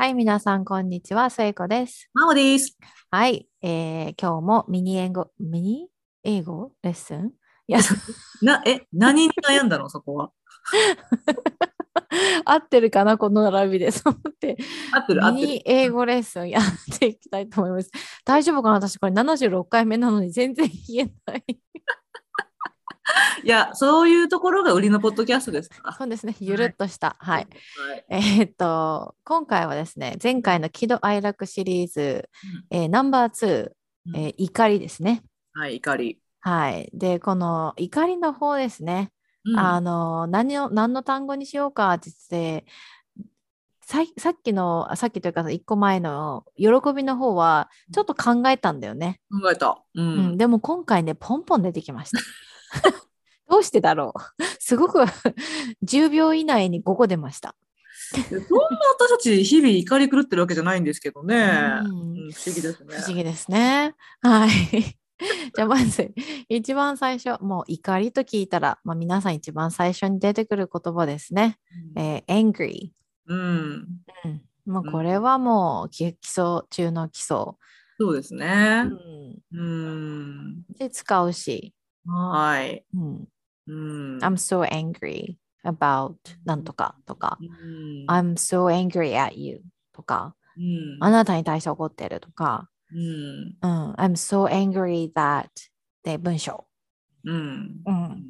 はい、皆さん、こんにちは。聖子です。マオです。はい、えー、今日もミニ英語、ミニ英語レッスン？いや、な、え、何に悩んだの？そこは。合ってるかなこの並びで。そう思って、合ってる合ってる。ミニ英語レッスンやっていきたいと思います。大丈夫かな？私、これ76回目なのに全然言えない。いや、そういうところが売りのポッドキャストですから。そうですね、ゆるっとした。はい。はい。えーっと、今回はですね、前回の喜怒哀楽シリーズ、えーナンバー2、うんえー怒りですね。はい、怒り。はい。で、この怒りの方ですね。うんあの何を何の単語にしようかって言ってさいさっきのあさっきというか1個前の喜びの方はちょっと考えたんだよね、考えた。ううんん。でも今回ねポンポン出てきました どうしてだろう。すごく10秒以内に5個出ました、そんな私たち、日々怒り狂ってるわけじゃないんですけどね。うん。うん不思議ですね。不思議ですね。はい。じゃあまず一番最初もう怒りと聞いたら、まあ、皆さん一番最初に出てくる言葉ですね、えー angry うん。うん、もうこれはもう基基礎中の基礎、そうですね。う。ん、うん。で使うし、はい。うん、うん。I'm so angry about なんとかとか、うん。I'm so angry at you とか、うんあなたに対して怒ってるとか、うん。うん、I'm so angry that で文章、うん。うん、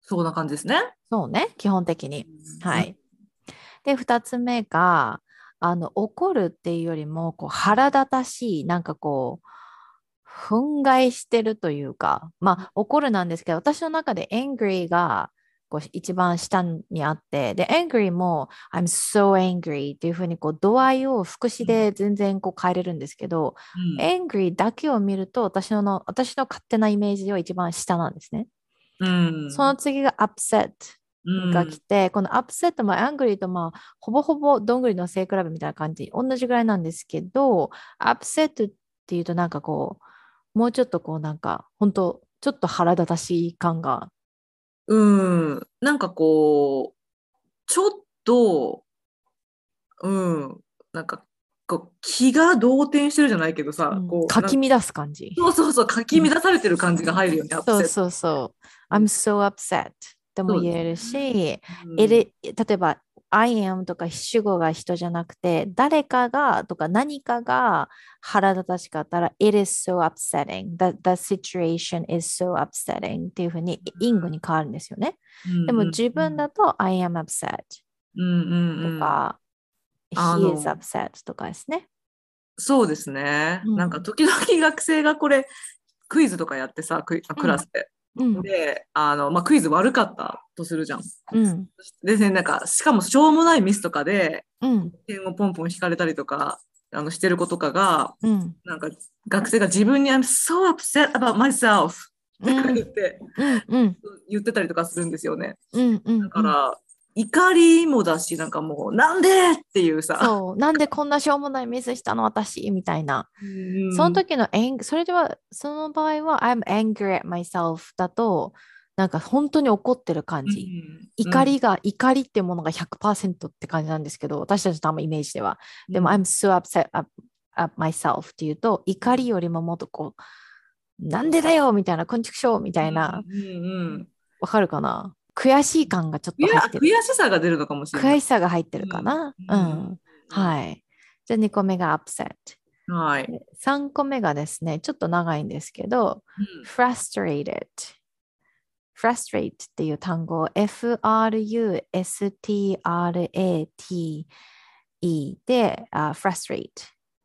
そんな感じですね。そうね、基本的に。はい。で、二つ目が、あの怒るっていうよりもこう腹立たしい、なんかこう、憤慨してるというか、まあ、怒るなんですけど、私の中で angry がこう一番下にあって、で、angry も I'm so angry っていうふうにこう度合いを副詞で全然こう変えれるんですけど、うん。angry だけを見ると私の私の勝手なイメージは一番下なんですね。うん。その次が upset うんが来て、この upset も angry とまあほぼほぼどんぐりの背比べみたいな感じ同じぐらいなんですけど upset っていうとなんかこうもうちょっとこうなんか本当ちょっと腹立たしい感がうん。なんかこう、ちょっと、うん。なんか、こう気が動転してるじゃないけどさ、うんこう、かき乱す感じ。そうそうそう、かき乱されてる感じが入るよね、アップセットそうそうそう。I'm so upset とも言えるし、うんえれ例えば I am とか主語が人じゃなくて誰かがとか何かが腹立たしかったら It is so upsetting the, the situation is so upsetting っていうふうにイングに変わるんですよね。でも自分だと I am upset とか、あ He の is upset とかですね。そうですね。うんなんか時々学生がこれ、クイズとかやってさ、クラスで。うん。で、あの、まあ、クイズ悪かったとするじゃん。うん。でね、なんか、しかもしょうもないミスとかで、うん。点をポンポン引かれたりとか、あの、してる子とかが、うん。なんか、学生が自分に I'm so upset about myself うん。って言って、うん。うん。言ってたりとかするんですよね。うん。うん。だから、怒りもだし、なんかもう、なんでっていうさ。そう。なんでこんなしょうもないミスしたの私？みたいな。うんその時のそれでは、その場合は I'm angry at myself だと、なんか本当に怒ってる感じ。うん怒りが、怒りっていうものが100%って感じなんですけど、私たちの多分イメージでは。でも、うん I'm so upset at, myself っていうと、怒りよりももっとこう、なんでだよみたいな、こんちくしょうみたいな、うんうんうんわかるかな？悔しい感がちょっと入ってる。悔しさが出るのかもしれない。悔しさが入ってるかな。うん。はい。じゃあ2個目が upset。はい。3個目がですね、ちょっと長いんですけど、frustrated。frustrate っていう単語を F-R-U-S-T-R-A-T-E で、あ frustrate。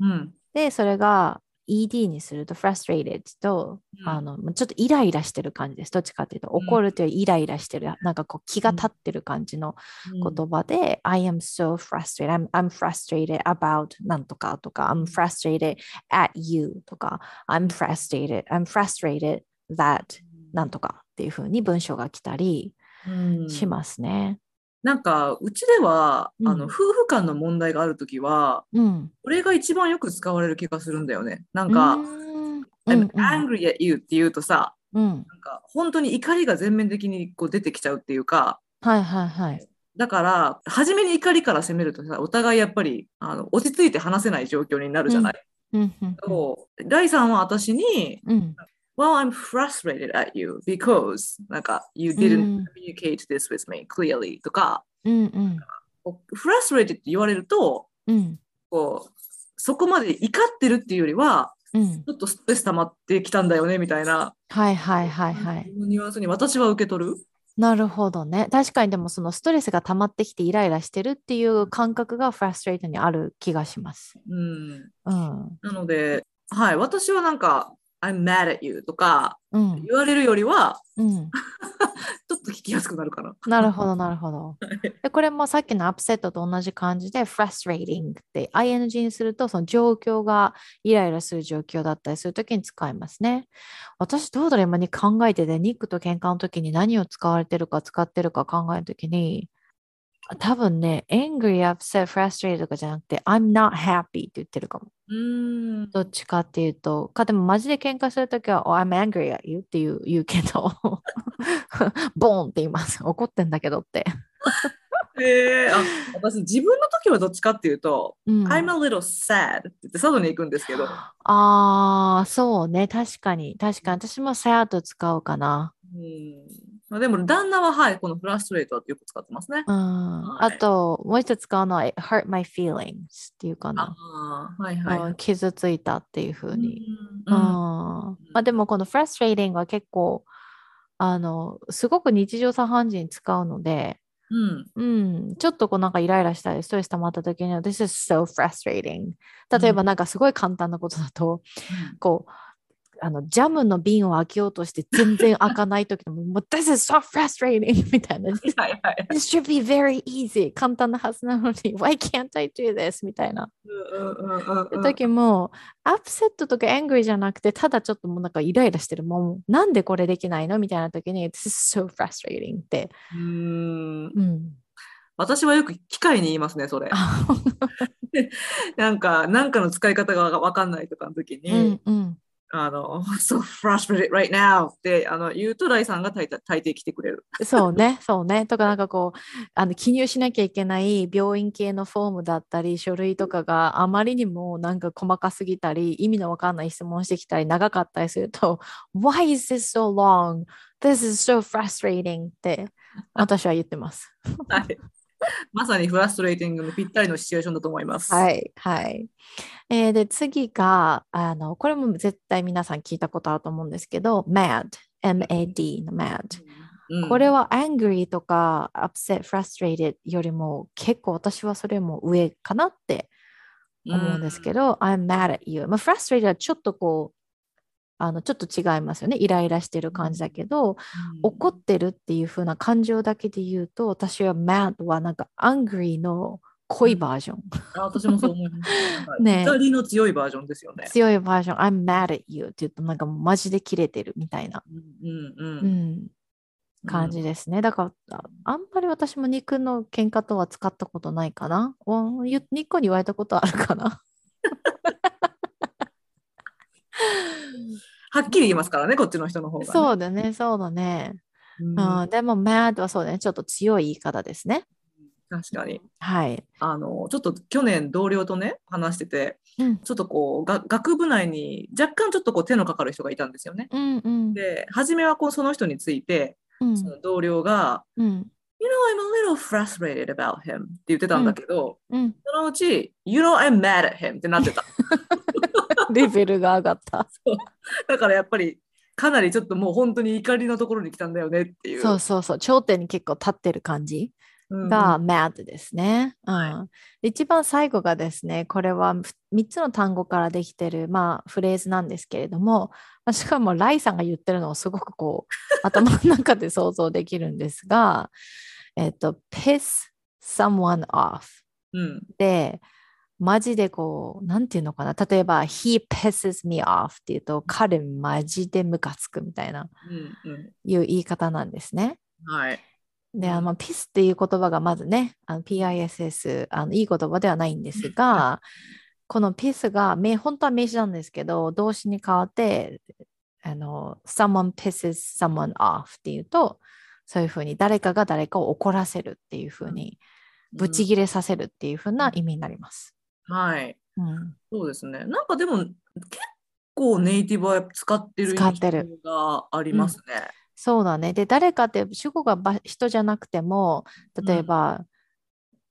うん。で、それが ED にすると frustrated と、うん。あの、ちょっとイライラしてる感じです。どっちかっていうと、怒るというイライラしてる、なんかこう気が立ってる感じの言葉で、I am so frustrated, I'm, I'm frustrated about なんとかとか、I'm frustrated at you とか、I'm frustrated, I'm frustrated that なんとかっていう風に文章が来たりうん。しますね。なんか、うちでは、うんあの、夫婦間の問題があるときは、うん。これが一番よく使われる気がするんだよね。なんうか、I'm angry at you って言うとさ、うん。なんか、本当に怒りが全面的にこう出てきちゃうっていうか、はいはいはい。だから、初めに怒りから攻めるとさ、お互いやっぱりあの落ち着いて話せない状況になるじゃない。うんうん第3は私に、うん。Well, I'm frustrated at you because なんか you う didn't ん communicate this with me clearly とか、うんうん frustrated って言われると、うんこうそこまで怒ってるっていうよりは、うん。ちょっとストレス溜まってきたんだよねみたいな、はいはいはいはい。ニュアンスに私は受け取る？なるほどね。確かにでもそのストレスが溜まってきてイライラしてるっていう感覚がフラストレートにある気がします。うん、うん。なので、はい、私はなんか、I'm mad at you とかうん。言われるよりは、うん。ちょっと聞きやすくなるかな。なるほどなるほど。でこれもさっきのアップセットと同じ感じで frustrating って ing にするとその状況がイライラする状況だったりするときに使いますね。私どうだろう今に考えててニックと喧嘩の時に何を使われてるか使ってるか考えるときに多分ね angry, upset, frustrated とかじゃなくて I'm not happy って言ってるかも。うーん。どっちかっていうと、かでもマジで喧嘩するときは、oh, I'm angry at you っていう言うけど、ボーンって言います。怒ってんだけどって。えー、あ私、自分の時はどっちかっていうと、うん、I'm a little sad って言って佐渡に行くんですけど、ああ、そうね。確かに。確かに。私も sad 使うかな。うんまあ、でも旦那ははい、このフラストレートはよく使ってますね。うん。はいあと、もう一つ使うのは hurt my feelings っていうかあな。あ、はいはい。うん傷ついたっていうふうに。うんうん。まあ、でもこの frustrating は結構、あの、すごく日常茶飯事に使うので、うんうん、ちょっとこうなんかイライラしたりストレス溜まった時には This is so frustrating 例えばなんかすごい簡単なことだと、こうあのジャムの瓶を開けようとして全然開かない時でも もう This is so frustrating みたいな。This はいはい。should be very easy. 簡単なはずなのに Why can't I do this? みたいな。うんうんうんうん時もアップセットとか angry じゃなくてただちょっともうなんかイライラしてるもうなんでこれできないの？みたいな時に This is so frustrating って、うん。うん、私はよく機械に言いますね、それ。あなんか、なんかの使い方がわかんないとかの時に、うんうんあの、so frustrated right now ってあの言うと、ライさんが大抵来てくれる。そうね、そうね。とか、なんかこう、あの記入しなきゃいけない病院系のフォームだったり、書類とかがあまりにもなんか細かすぎたり、意味のわかんない質問してきたり、長かったりすると、Why is this so long? This is so frustrating って私は言ってます。はい。まさにフラストレーティングのぴったりのシチュエーションだと思います。はい、はい。えーで、次が、あの、これも絶対皆さん聞いたことあると思うんですけど、mad, M-A-D の mad。うんこれは angry とか upset, frustrated よりも結構私はそれも上かなって思うんですけど、I'm mad at you。まあ、frustrated はちょっとこう、あのちょっと違いますよね。イライラしてる感じだけど、怒ってるっていう風な感情だけで言うと、私は mad はなんか angry の濃いバージョン。あ私もそう思います。はい ね怒りの強いバージョンですよね。強いバージョン、I'm mad at you って言うとなんかもうマジでキレてるみたいな、うんうんううんん、感じですね。だからああんまり私も肉の喧嘩とは使ったことないかな。おゆニッコに言われたことあるかな。はっきり言いますからね、こっちの人の方が、ね。そうだね、そうだね。うんうん、でも mad はそうだね、ちょっと強い言い方ですね。確かに。はい。あの、ちょっと去年同僚とね、話してて、うん、ちょっとこう、が学部内に若干ちょっとこう手のかかる人がいたんですよね。うん、うん。で、初めはこうその人について、うんその同僚が、うん、You know, I'm a little frustrated about him って言ってたんだけど、うん。そのうち、You know, I'm mad at him ってなってた。レベルが上がった。だからやっぱり、かなりちょっともう本当に怒りのところに来たんだよねっていう。そうそうそう、頂点に結構立ってる感じ。うんが mad ですね。うんで一番最後がですね、これは3つの単語からできてる、まあ、フレーズなんですけれども、まあしかもライさんが言ってるのをすごくこう 頭の中で想像できるんですが、えっと、piss someone off うんで、マジでこう、なんていうのかな、例えば、he pisses me off っていうと、彼マジでムカつくみたいなうんういう言い方なんですね。んはい。で、あのまあピスっていう言葉がまずね、PISS、あのいい言葉ではないんですが、このピスが名、本当は名詞なんですけど、動詞に変わって、あの、someone pisses someone off っていうと、そういうふうに誰かが誰かを怒らせるっていうふうに、ブチギレさせるっていうふうな意味になります。はい。うん、そうですね。なんかでも、結構ネイティブは使ってる印象がありますね。そうだね。で、誰かって主語がば人じゃなくても、例えば、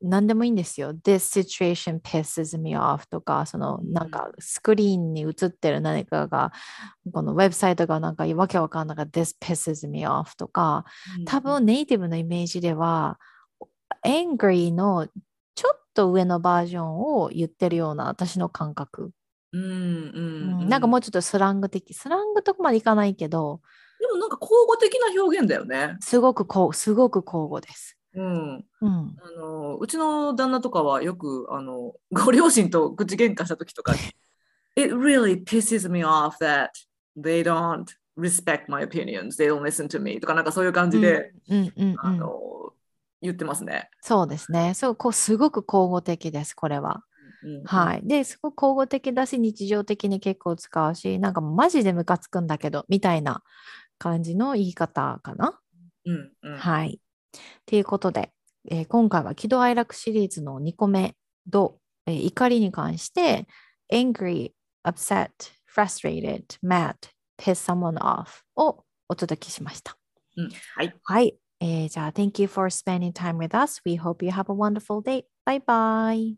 何でもいいんですよ。This situation pisses me off とか、そのうんなんかスクリーンに映ってる何かが、このウェブサイトがなんかわけわかんないから This pisses me off とか、多分ネイティブのイメージでは、angry のと上のバージョンを言ってるような私の感覚。うんうんうんなんかもうちょっとスラング的、スラングとこまでいかないけど、でもなんか口語的な表現だよね。すごくこう、すごく交互です。うん。うん。あのうちの旦那とかはよくあのご両親と口喧嘩した時とかに It really pisses me off that they don't respect my opinions, they don't listen to me とかなんかそういう感じで、うんうんうん、あの言ってますね。そうですね。そう、こうすごく交互的です、これは。うんはい。で、すごく交互的だし、日常的に結構使うし、なんかマジでムカつくんだけど、みたいな感じの言い方かな。うんうんはい。ということで、えー今回は喜怒哀楽シリーズの2個目と、えー怒りに関して、angry, upset, frustrated, mad, piss someone off をお届けしました。うんはい。はい。えーじゃあ、Thank you for spending time with us. We hope you have a wonderful day. Bye bye.